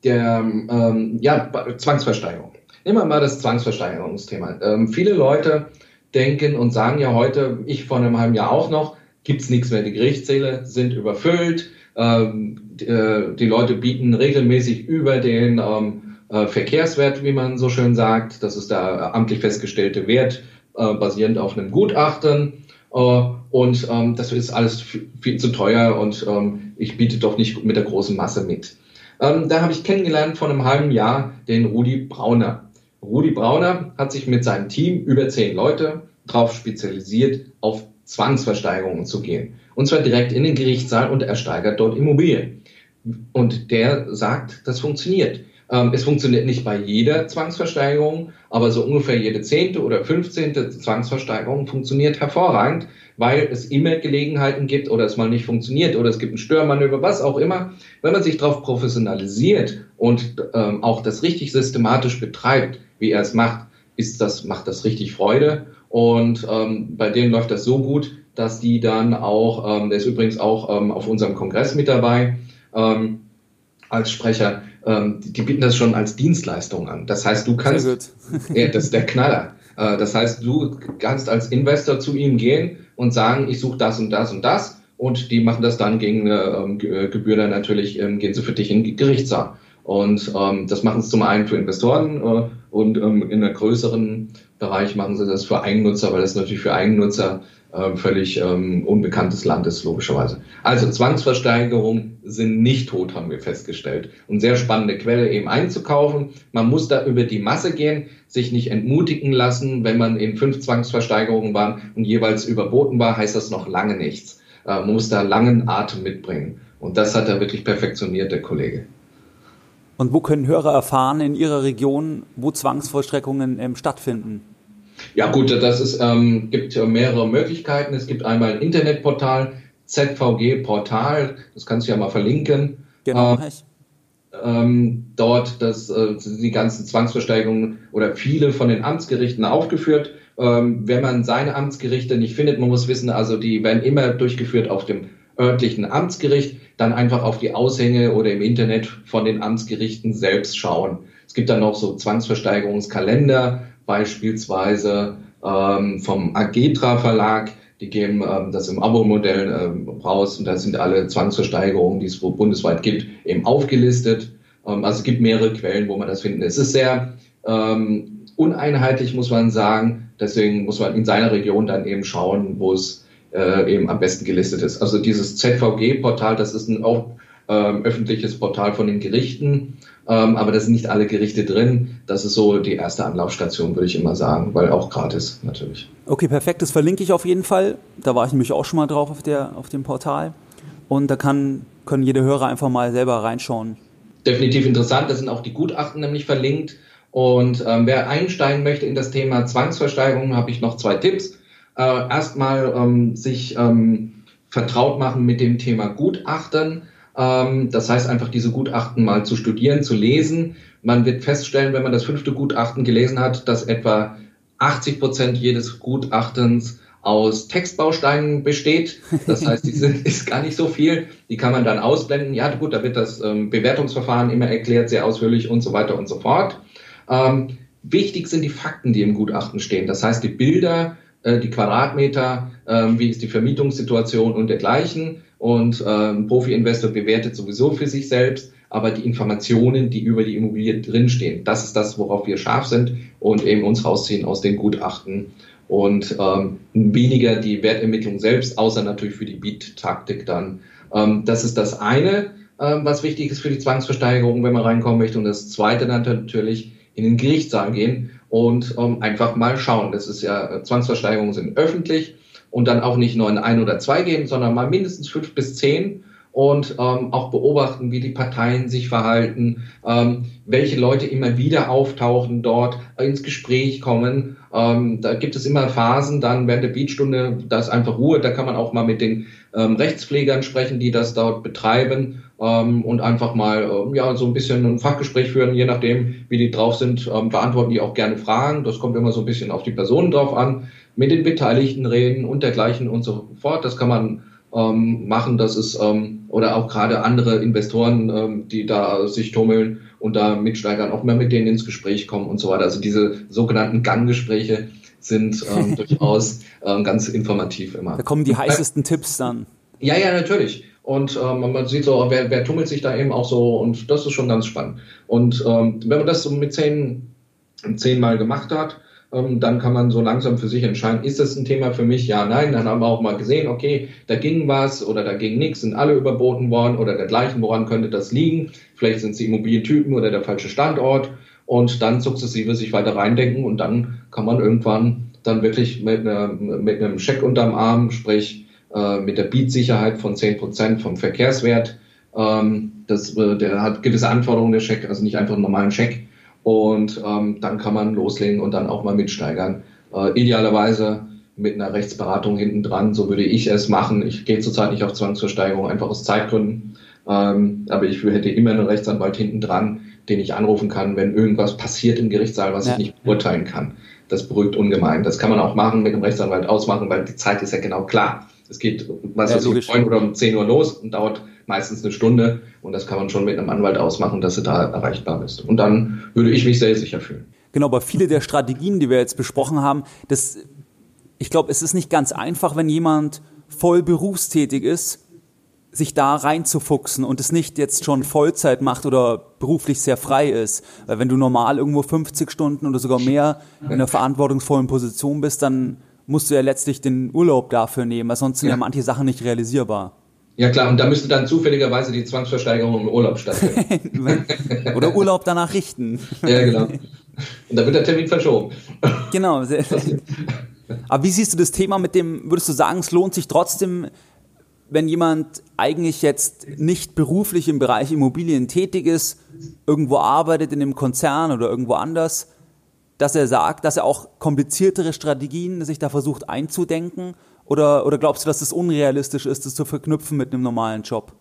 der ähm, ja, Zwangsversteigerung. Nehmen wir mal das Zwangsversteigerungsthema. Ähm, viele Leute denken und sagen ja heute, ich vor einem halben Jahr auch noch, gibt's nichts mehr. Die Gerichtssäle sind überfüllt, äh, Ähm, die, äh, die, Leute bieten regelmäßig über den ähm, äh, Verkehrswert, wie man so schön sagt. Das ist der amtlich festgestellte Wert, äh, basierend auf einem Gutachten. Äh, und ähm, das ist alles viel zu teuer und ähm, ich biete doch nicht mit der großen Masse mit. Ähm, da habe ich kennengelernt vor einem halben Jahr den Rudi Brauner. Rudi Brauner hat sich mit seinem Team, über zehn Leute, darauf spezialisiert, auf Zwangsversteigerungen zu gehen. Und zwar direkt in den Gerichtssaal und er steigert dort Immobilien. Und der sagt, das funktioniert. Ähm, es funktioniert nicht bei jeder Zwangsversteigerung, aber so ungefähr jede zehnte oder fünfzehnte Zwangsversteigerung funktioniert hervorragend, weil es immer Gelegenheiten gibt oder es mal nicht funktioniert oder es gibt ein Störmanöver, was auch immer. Wenn man sich darauf professionalisiert und ähm, auch das richtig systematisch betreibt, wie er es macht, ist das, macht das richtig Freude. Und ähm, bei denen läuft das so gut, dass die dann auch, ähm, der ist übrigens auch ähm, auf unserem Kongress mit dabei ähm, als Sprecher, ähm, die, die, bieten das schon als Dienstleistung an. Das heißt, du kannst, ja, das ist der Knaller. Äh, das heißt, du kannst als Investor zu ihm gehen und sagen, ich suche das und das und das und die machen das dann gegen eine äh, Gebühr dann natürlich, ähm, gehen sie für dich in Gerichtssaal. Und ähm, das machen sie zum einen für Investoren äh, und ähm, in einem größeren Bereich machen sie das für Eigennutzer, weil das natürlich für Eigennutzer äh, völlig ähm, unbekanntes Land ist, logischerweise. Also Zwangsversteigerungen sind nicht tot, haben wir festgestellt. Und sehr spannende Quelle eben einzukaufen. Man muss da über die Masse gehen, sich nicht entmutigen lassen. Wenn man in fünf Zwangsversteigerungen war und jeweils überboten war, heißt das noch lange nichts. Äh, man muss da langen Atem mitbringen. Und das hat er wirklich perfektioniert, der Kollege. Und wo können Hörer erfahren in ihrer Region, wo Zwangsvollstreckungen ähm, stattfinden? Ja gut, das ist, ähm, gibt mehrere Möglichkeiten. Es gibt einmal ein Internetportal, ZVG Portal, das kannst du ja mal verlinken. Genau. Äh, ähm, dort das, äh, sind die ganzen Zwangsversteigerungen oder viele von den Amtsgerichten aufgeführt. Ähm, wenn man seine Amtsgerichte nicht findet, man muss wissen, also die werden immer durchgeführt auf dem örtlichen Amtsgericht, dann einfach auf die Aushänge oder im Internet von den Amtsgerichten selbst schauen. Es gibt dann noch so Zwangsversteigerungskalender, beispielsweise ähm, vom Agetra Verlag. Die geben ähm, das im Abo-Modell ähm, raus und da sind alle Zwangsversteigerungen, die es bundesweit gibt, eben aufgelistet. Ähm, also es gibt mehrere Quellen, wo man das findet. Es ist sehr ähm, uneinheitlich, muss man sagen. Deswegen muss man in seiner Region dann eben schauen, wo es äh, eben am besten gelistet ist. Also dieses ZVG-Portal, das ist ein auch ähm, öffentliches Portal von den Gerichten. Ähm, aber da sind nicht alle Gerichte drin. Das ist so die erste Anlaufstation, würde ich immer sagen, weil auch gratis natürlich. Okay, perfekt. Das verlinke ich auf jeden Fall. Da war ich nämlich auch schon mal drauf auf, der, auf dem Portal. Und da kann, können jede Hörer einfach mal selber reinschauen. Definitiv interessant. Da sind auch die Gutachten nämlich verlinkt. Und ähm, wer einsteigen möchte in das Thema Zwangsversteigerung, habe ich noch zwei Tipps. Äh, erstmal ähm, sich ähm, vertraut machen mit dem Thema Gutachten. Ähm, das heißt einfach diese Gutachten mal zu studieren, zu lesen. Man wird feststellen, wenn man das fünfte Gutachten gelesen hat, dass etwa 80 Prozent jedes Gutachtens aus Textbausteinen besteht. Das heißt, die sind, ist gar nicht so viel. Die kann man dann ausblenden. Ja, gut, da wird das ähm, Bewertungsverfahren immer erklärt, sehr ausführlich und so weiter und so fort. Ähm, wichtig sind die Fakten, die im Gutachten stehen. Das heißt, die Bilder, äh, die Quadratmeter, äh, wie ist die Vermietungssituation und dergleichen. Und äh, ein Profi-Investor bewertet sowieso für sich selbst, aber die Informationen, die über die Immobilie drinstehen, das ist das, worauf wir scharf sind und eben uns rausziehen aus den Gutachten und ähm, weniger die Wertermittlung selbst, außer natürlich für die Beat-Taktik dann. Ähm, das ist das eine, ähm, was wichtig ist für die Zwangsversteigerung, wenn man reinkommen möchte. Und das zweite dann natürlich in den Gerichtssaal gehen und ähm, einfach mal schauen. Das ist ja, Zwangsversteigerungen sind öffentlich und dann auch nicht nur in ein oder zwei gehen, sondern mal mindestens fünf bis zehn und ähm, auch beobachten, wie die Parteien sich verhalten, ähm, welche Leute immer wieder auftauchen dort, ins Gespräch kommen. Ähm, da gibt es immer Phasen, dann während der Beatstunde, da ist einfach Ruhe, da kann man auch mal mit den ähm, Rechtspflegern sprechen, die das dort betreiben ähm, und einfach mal ähm, ja so ein bisschen ein Fachgespräch führen, je nachdem, wie die drauf sind, ähm, beantworten die auch gerne Fragen. Das kommt immer so ein bisschen auf die Personen drauf an mit den Beteiligten reden und dergleichen und so fort. Das kann man ähm, machen. Das ist ähm, oder auch gerade andere Investoren, ähm, die da sich tummeln und da mitsteigern, auch mal mit denen ins Gespräch kommen und so weiter. Also diese sogenannten Ganggespräche sind ähm, durchaus ähm, ganz informativ immer. Da kommen die heißesten Tipps dann. Ja, ja, natürlich. Und ähm, man sieht so, wer, wer tummelt sich da eben auch so und das ist schon ganz spannend. Und ähm, wenn man das so mit zehn, zehnmal gemacht hat, dann kann man so langsam für sich entscheiden, ist das ein Thema für mich? Ja, nein. Dann haben wir auch mal gesehen, okay, da ging was oder da ging nichts, sind alle überboten worden oder dergleichen, woran könnte das liegen? Vielleicht sind es die Immobilientypen oder der falsche Standort und dann sukzessive sich weiter reindenken und dann kann man irgendwann dann wirklich mit, einer, mit einem Scheck unterm Arm, sprich äh, mit der Beat-Sicherheit von 10% vom Verkehrswert, ähm, das, äh, der hat gewisse Anforderungen, der Scheck, also nicht einfach einen normalen Scheck, und ähm, dann kann man loslegen und dann auch mal mitsteigern. Äh, idealerweise mit einer Rechtsberatung hinten dran, so würde ich es machen. Ich gehe zurzeit nicht auf Zwangsversteigerung, einfach aus Zeitgründen. Ähm, aber ich hätte immer einen Rechtsanwalt hinten dran, den ich anrufen kann, wenn irgendwas passiert im Gerichtssaal, was ja. ich nicht beurteilen kann. Das beruhigt ungemein. Das kann man auch machen, mit einem Rechtsanwalt ausmachen, weil die Zeit ist ja genau klar. Es geht, was ja, weiß ich, um 9 oder um 10 Uhr los und dauert meistens eine Stunde und das kann man schon mit einem Anwalt ausmachen, dass du da erreichbar bist. Und dann würde ich mich sehr sicher fühlen. Genau, aber viele der Strategien, die wir jetzt besprochen haben, das, ich glaube, es ist nicht ganz einfach, wenn jemand voll berufstätig ist, sich da reinzufuchsen und es nicht jetzt schon Vollzeit macht oder beruflich sehr frei ist. Weil wenn du normal irgendwo 50 Stunden oder sogar mehr in einer verantwortungsvollen Position bist, dann musst du ja letztlich den Urlaub dafür nehmen, weil sonst sind ja, ja manche Sachen nicht realisierbar. Ja klar, und da müsste dann zufälligerweise die Zwangsversteigerung im Urlaub stattfinden. Oder Urlaub danach richten. ja, genau. Und da wird der Termin verschoben. Genau. Aber wie siehst du das Thema mit dem, würdest du sagen, es lohnt sich trotzdem, wenn jemand eigentlich jetzt nicht beruflich im Bereich Immobilien tätig ist, irgendwo arbeitet in einem Konzern oder irgendwo anders, dass er sagt, dass er auch kompliziertere Strategien sich da versucht einzudenken oder, oder glaubst du, dass es unrealistisch ist, das zu verknüpfen mit einem normalen Job?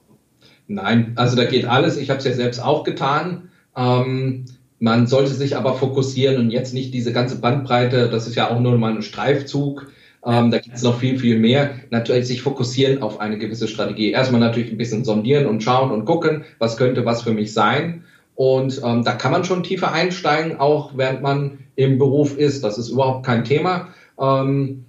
Nein, also da geht alles. Ich habe es ja selbst auch getan. Ähm, man sollte sich aber fokussieren und jetzt nicht diese ganze Bandbreite, das ist ja auch nur mal ein Streifzug. Ähm, da gibt es noch viel, viel mehr. Natürlich sich fokussieren auf eine gewisse Strategie. Erstmal natürlich ein bisschen sondieren und schauen und gucken, was könnte was für mich sein. Und ähm, da kann man schon tiefer einsteigen, auch während man im Beruf ist. Das ist überhaupt kein Thema. Ähm,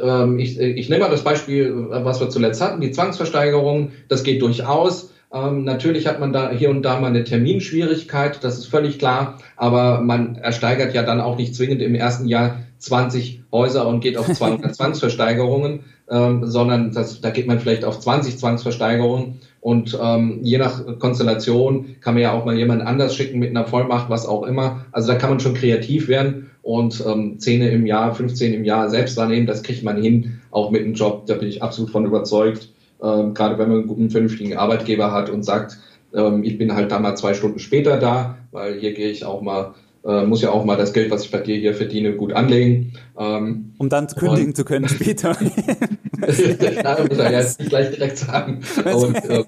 ähm, ich, ich nehme mal das Beispiel, was wir zuletzt hatten, die Zwangsversteigerung. Das geht durchaus. Ähm, natürlich hat man da hier und da mal eine Terminschwierigkeit, das ist völlig klar, aber man ersteigert ja dann auch nicht zwingend im ersten Jahr 20 Häuser und geht auf 200 Zwangsversteigerungen, ähm, sondern das, da geht man vielleicht auf 20 Zwangsversteigerungen und ähm, je nach Konstellation kann man ja auch mal jemanden anders schicken mit einer Vollmacht, was auch immer. Also da kann man schon kreativ werden und ähm, 10 im Jahr, 15 im Jahr selbst wahrnehmen, das kriegt man hin, auch mit einem Job, da bin ich absolut von überzeugt. Ähm, gerade wenn man einen guten, vernünftigen Arbeitgeber hat und sagt, ähm, ich bin halt da mal zwei Stunden später da, weil hier gehe ich auch mal äh, muss ja auch mal das Geld, was ich bei dir hier verdiene, gut anlegen. Ähm, um dann kündigen und, zu können später. Nein, muss er jetzt nicht gleich direkt sagen. Und, äh,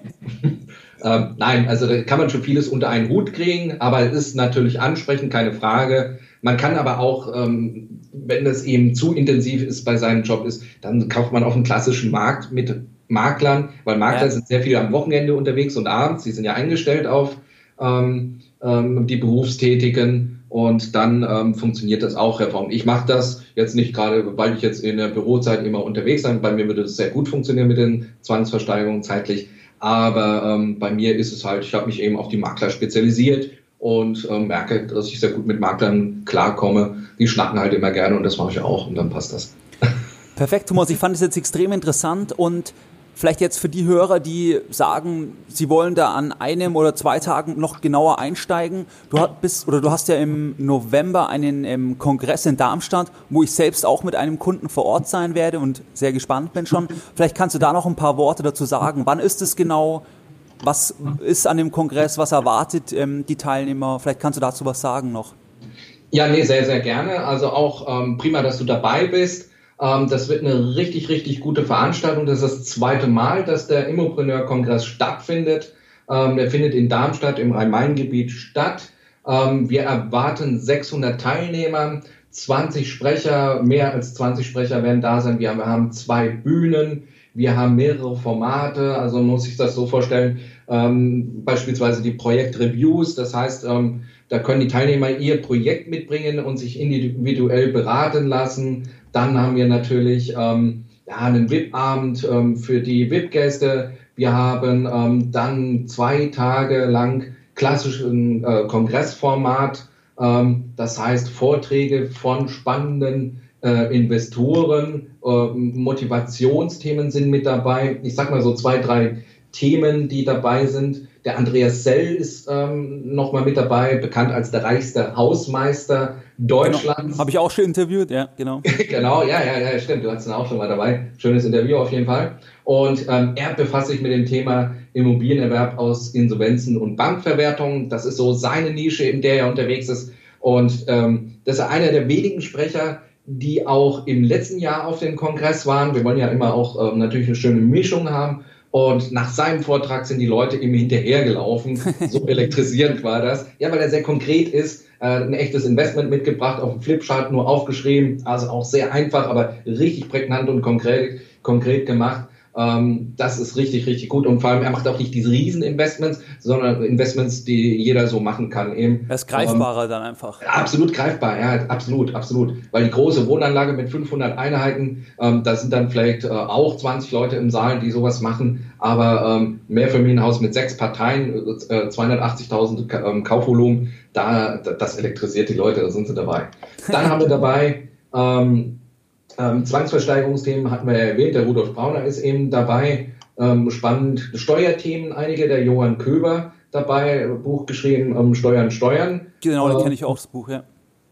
äh, nein, also da kann man schon vieles unter einen Hut kriegen, aber es ist natürlich ansprechend, keine Frage. Man kann aber auch, ähm, wenn das eben zu intensiv ist bei seinem Job ist, dann kauft man auf dem klassischen Markt mit Maklern, weil Makler ja. sind sehr viel am Wochenende unterwegs und abends, die sind ja eingestellt auf ähm, ähm, die Berufstätigen und dann ähm, funktioniert das auch hervorragend. Ich mache das jetzt nicht gerade, weil ich jetzt in der Bürozeit immer unterwegs bin. Bei mir würde es sehr gut funktionieren mit den Zwangsversteigerungen zeitlich. Aber ähm, bei mir ist es halt, ich habe mich eben auf die Makler spezialisiert und ähm, merke, dass ich sehr gut mit Maklern klarkomme. Die schnacken halt immer gerne und das mache ich auch und dann passt das. Perfekt, Thomas. Ich fand es jetzt extrem interessant und Vielleicht jetzt für die Hörer, die sagen, sie wollen da an einem oder zwei Tagen noch genauer einsteigen. Du hast, oder du hast ja im November einen ähm, Kongress in Darmstadt, wo ich selbst auch mit einem Kunden vor Ort sein werde und sehr gespannt bin schon. Vielleicht kannst du da noch ein paar Worte dazu sagen. Wann ist es genau? Was ist an dem Kongress? Was erwartet ähm, die Teilnehmer? Vielleicht kannst du dazu was sagen noch. Ja, nee, sehr, sehr gerne. Also auch ähm, prima, dass du dabei bist. Ähm, das wird eine richtig, richtig gute Veranstaltung. Das ist das zweite Mal, dass der Immopreneur-Kongress stattfindet. Ähm, der findet in Darmstadt im Rhein-Main-Gebiet statt. Ähm, wir erwarten 600 Teilnehmer, 20 Sprecher, mehr als 20 Sprecher werden da sein. Wir haben, zwei Bühnen. Wir haben mehrere Formate, also muss ich das so vorstellen, ähm, beispielsweise die Projektreviews, das heißt, ähm, da können die Teilnehmer ihr Projekt mitbringen und sich individuell beraten lassen. Dann haben wir natürlich ähm, ja, einen VIP-Abend ähm, für die VIP-Gäste. Wir haben ähm, dann zwei Tage lang klassischen äh, Kongressformat, ähm, das heißt Vorträge von spannenden äh, Investoren, Motivationsthemen sind mit dabei. Ich sag mal so zwei, drei Themen, die dabei sind. Der Andreas Sell ist ähm, nochmal mit dabei, bekannt als der reichste Hausmeister Deutschlands. Genau. Habe ich auch schon interviewt, ja, genau. genau, ja, ja, ja, stimmt. Du hast ihn auch schon mal dabei. Schönes Interview auf jeden Fall. Und ähm, er befasst sich mit dem Thema Immobilienerwerb aus Insolvenzen und Bankverwertungen. Das ist so seine Nische, in der er unterwegs ist. Und ähm, das ist einer der wenigen Sprecher, die auch im letzten Jahr auf dem Kongress waren. Wir wollen ja immer auch ähm, natürlich eine schöne Mischung haben. Und nach seinem Vortrag sind die Leute ihm hinterhergelaufen. So elektrisierend war das. Ja, weil er sehr konkret ist äh, ein echtes Investment mitgebracht, auf dem Flipchart nur aufgeschrieben, also auch sehr einfach, aber richtig prägnant und konkret, konkret gemacht. Ähm, das ist richtig, richtig gut. Und vor allem, er macht auch nicht diese Rieseninvestments, sondern Investments, die jeder so machen kann. Eben. Er ist greifbarer ähm, dann einfach. Absolut greifbar, ja, absolut, absolut. Weil die große Wohnanlage mit 500 Einheiten, ähm, da sind dann vielleicht äh, auch 20 Leute im Saal, die sowas machen. Aber ähm, Mehrfamilienhaus mit sechs Parteien, äh, 280.000 ähm, Kaufvolumen, da, das elektrisiert die Leute, da sind sie dabei. Dann haben wir dabei ähm, ähm, Zwangsversteigerungsthemen hatten wir ja erwähnt, der Rudolf Brauner ist eben dabei. Ähm, spannend Steuerthemen, einige, der Johann Köber dabei, Buch geschrieben, ähm, Steuern, Steuern. Genau, den äh, kenne ich auch, das Buch, ja.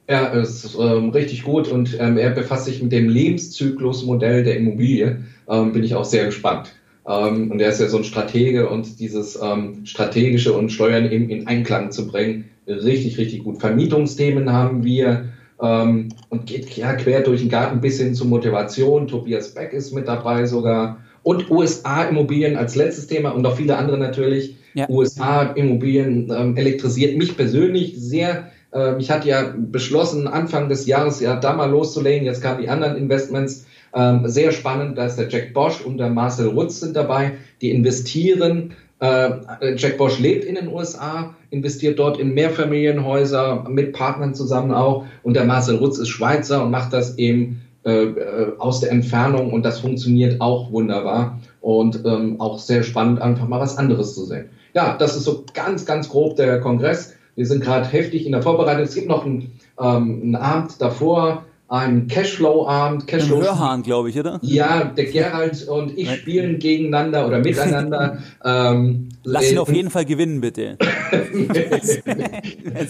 Ja, ist ähm, richtig gut und ähm, er befasst sich mit dem Lebenszyklusmodell der Immobilie. Ähm, bin ich auch sehr gespannt. Ähm, und er ist ja so ein Stratege und dieses ähm, strategische und Steuern eben in Einklang zu bringen, richtig, richtig gut. Vermietungsthemen haben wir, ähm, und geht ja quer durch den Garten bis hin zur Motivation. Tobias Beck ist mit dabei sogar. Und USA-Immobilien als letztes Thema und noch viele andere natürlich. Ja. USA-Immobilien ähm, elektrisiert mich persönlich sehr. Ähm, ich hatte ja beschlossen, Anfang des Jahres ja da mal loszulegen. Jetzt kamen die anderen Investments. Ähm, sehr spannend, da ist der Jack Bosch und der Marcel Rutz sind dabei. Die investieren Jack Bosch lebt in den USA, investiert dort in Mehrfamilienhäuser mit Partnern zusammen auch. Und der Marcel Rutz ist Schweizer und macht das eben äh, äh, aus der Entfernung und das funktioniert auch wunderbar und ähm, auch sehr spannend, einfach mal was anderes zu sehen. Ja, das ist so ganz, ganz grob der Kongress. Wir sind gerade heftig in der Vorbereitung. Es gibt noch einen, ähm, einen Abend davor, ein Cashflow-Abend. Cashflow Hörhahn, glaube ich, oder? Ja, der Gerald und ich spielen gegeneinander oder miteinander. ähm, Lass ihn äh, auf jeden Fall gewinnen, bitte. nee,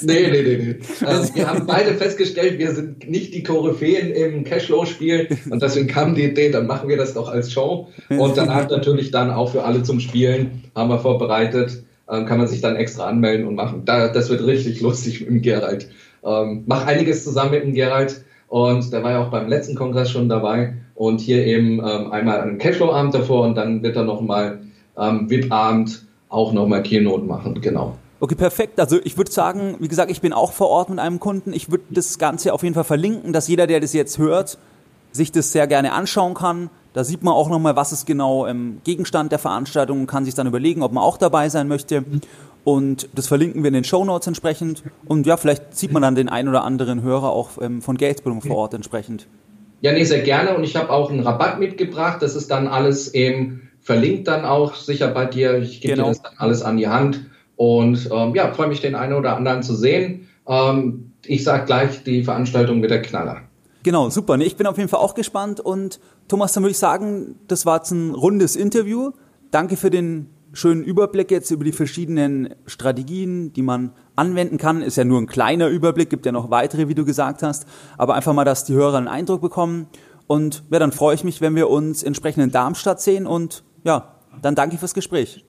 nee, nee. nee. Ähm, wir haben beide festgestellt, wir sind nicht die Koryphäen im Cashflow-Spiel und deswegen kam die Idee, dann machen wir das doch als Show. Und danach natürlich dann auch für alle zum Spielen haben wir vorbereitet. Ähm, kann man sich dann extra anmelden und machen. Da, das wird richtig lustig mit dem Gerald. Ähm, mach einiges zusammen mit dem Gerald. Und der war ja auch beim letzten Kongress schon dabei. Und hier eben ähm, einmal einen Cashflow-Abend davor und dann wird er nochmal ähm, VIP-Abend auch nochmal Keynote machen, genau. Okay, perfekt. Also ich würde sagen, wie gesagt, ich bin auch vor Ort mit einem Kunden. Ich würde das Ganze auf jeden Fall verlinken, dass jeder, der das jetzt hört, sich das sehr gerne anschauen kann. Da sieht man auch nochmal, was ist genau ähm, Gegenstand der Veranstaltung und kann sich dann überlegen, ob man auch dabei sein möchte. Und das verlinken wir in den Show Notes entsprechend. Und ja, vielleicht sieht man dann den ein oder anderen Hörer auch ähm, von Geldbildung vor Ort entsprechend. Ja, nee, sehr gerne. Und ich habe auch einen Rabatt mitgebracht. Das ist dann alles eben verlinkt dann auch sicher bei dir. Ich gebe genau. dir das dann alles an die Hand. Und ähm, ja, freue mich, den einen oder anderen zu sehen. Ähm, ich sage gleich, die Veranstaltung wird der Knaller. Genau, super. Ich bin auf jeden Fall auch gespannt. Und Thomas, dann würde ich sagen, das war jetzt ein rundes Interview. Danke für den schönen Überblick jetzt über die verschiedenen Strategien, die man anwenden kann. Ist ja nur ein kleiner Überblick, gibt ja noch weitere, wie du gesagt hast. Aber einfach mal, dass die Hörer einen Eindruck bekommen. Und ja, dann freue ich mich, wenn wir uns entsprechend in Darmstadt sehen. Und ja, dann danke fürs Gespräch.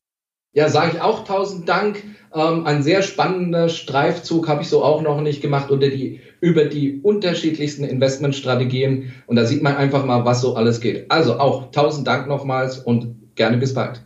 Ja, sage ich auch tausend Dank. Ähm, ein sehr spannender Streifzug habe ich so auch noch nicht gemacht unter die, über die unterschiedlichsten Investmentstrategien. Und da sieht man einfach mal, was so alles geht. Also auch tausend Dank nochmals und gerne bis bald.